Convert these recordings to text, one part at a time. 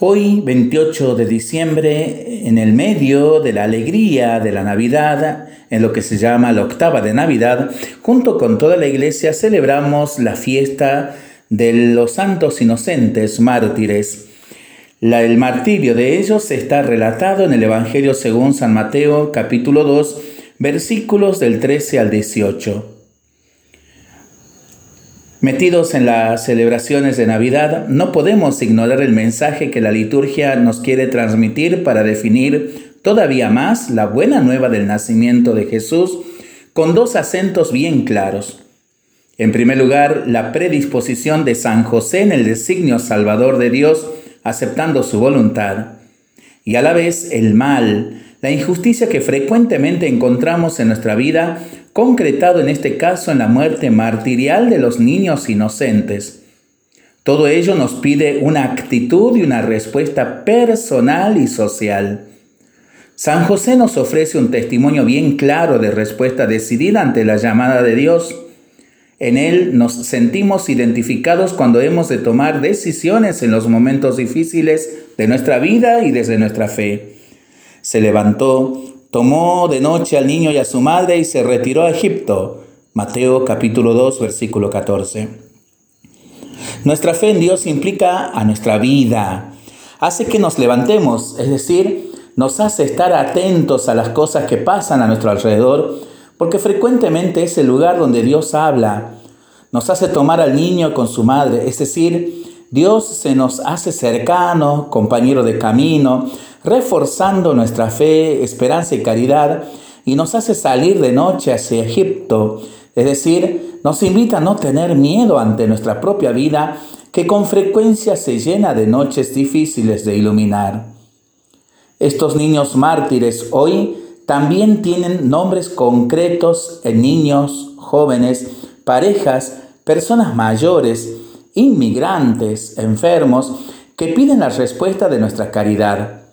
Hoy, 28 de diciembre, en el medio de la alegría de la Navidad, en lo que se llama la octava de Navidad, junto con toda la iglesia celebramos la fiesta de los santos inocentes mártires. el martirio de ellos está relatado en el Evangelio según San Mateo capítulo 2, versículos del 13 al 18. Metidos en las celebraciones de Navidad, no podemos ignorar el mensaje que la liturgia nos quiere transmitir para definir todavía más la buena nueva del nacimiento de Jesús con dos acentos bien claros. En primer lugar, la predisposición de San José en el designio salvador de Dios, aceptando su voluntad, y a la vez el mal, la injusticia que frecuentemente encontramos en nuestra vida concretado en este caso en la muerte martirial de los niños inocentes. Todo ello nos pide una actitud y una respuesta personal y social. San José nos ofrece un testimonio bien claro de respuesta decidida ante la llamada de Dios. En él nos sentimos identificados cuando hemos de tomar decisiones en los momentos difíciles de nuestra vida y desde nuestra fe. Se levantó, tomó de noche al niño y a su madre y se retiró a Egipto. Mateo capítulo 2 versículo 14. Nuestra fe en Dios implica a nuestra vida, hace que nos levantemos, es decir, nos hace estar atentos a las cosas que pasan a nuestro alrededor, porque frecuentemente es el lugar donde Dios habla. Nos hace tomar al niño con su madre, es decir, Dios se nos hace cercano, compañero de camino, reforzando nuestra fe, esperanza y caridad, y nos hace salir de noche hacia Egipto, es decir, nos invita a no tener miedo ante nuestra propia vida, que con frecuencia se llena de noches difíciles de iluminar. Estos niños mártires hoy también tienen nombres concretos en niños, jóvenes, parejas, personas mayores, inmigrantes, enfermos, que piden la respuesta de nuestra caridad.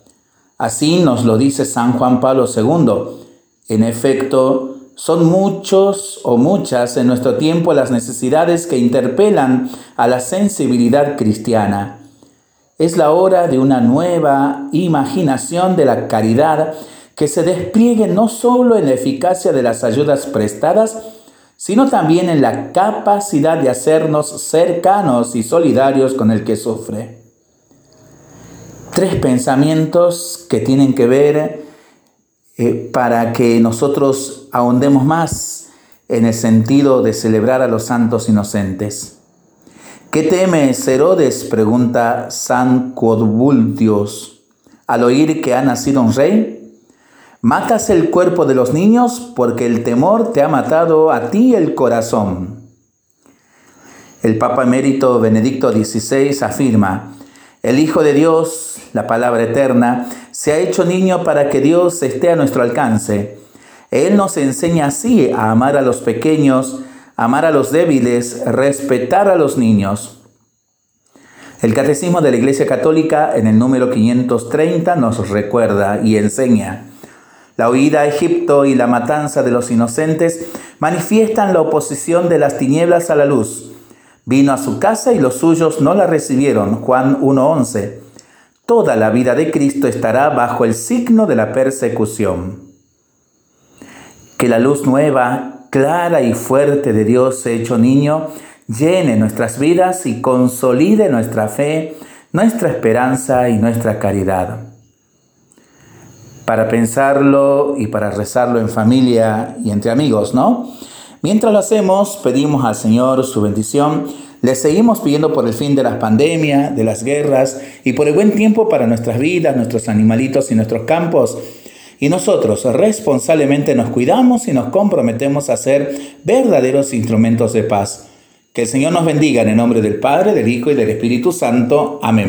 Así nos lo dice San Juan Pablo II. En efecto, son muchos o muchas en nuestro tiempo las necesidades que interpelan a la sensibilidad cristiana. Es la hora de una nueva imaginación de la caridad que se despliegue no solo en la eficacia de las ayudas prestadas, sino también en la capacidad de hacernos cercanos y solidarios con el que sufre. Tres pensamientos que tienen que ver eh, para que nosotros ahondemos más en el sentido de celebrar a los santos inocentes. ¿Qué teme Herodes? pregunta San Cuodvultios al oír que ha nacido un rey. Matas el cuerpo de los niños porque el temor te ha matado a ti el corazón. El Papa emérito Benedicto XVI afirma, el Hijo de Dios, la palabra eterna, se ha hecho niño para que Dios esté a nuestro alcance. Él nos enseña así a amar a los pequeños, amar a los débiles, respetar a los niños. El Catecismo de la Iglesia Católica en el número 530 nos recuerda y enseña, la huida a Egipto y la matanza de los inocentes manifiestan la oposición de las tinieblas a la luz. Vino a su casa y los suyos no la recibieron. Juan 1.11. Toda la vida de Cristo estará bajo el signo de la persecución. Que la luz nueva, clara y fuerte de Dios hecho niño llene nuestras vidas y consolide nuestra fe, nuestra esperanza y nuestra caridad para pensarlo y para rezarlo en familia y entre amigos, ¿no? Mientras lo hacemos, pedimos al Señor su bendición. Le seguimos pidiendo por el fin de las pandemias, de las guerras y por el buen tiempo para nuestras vidas, nuestros animalitos y nuestros campos. Y nosotros responsablemente nos cuidamos y nos comprometemos a ser verdaderos instrumentos de paz. Que el Señor nos bendiga en el nombre del Padre, del Hijo y del Espíritu Santo. Amén.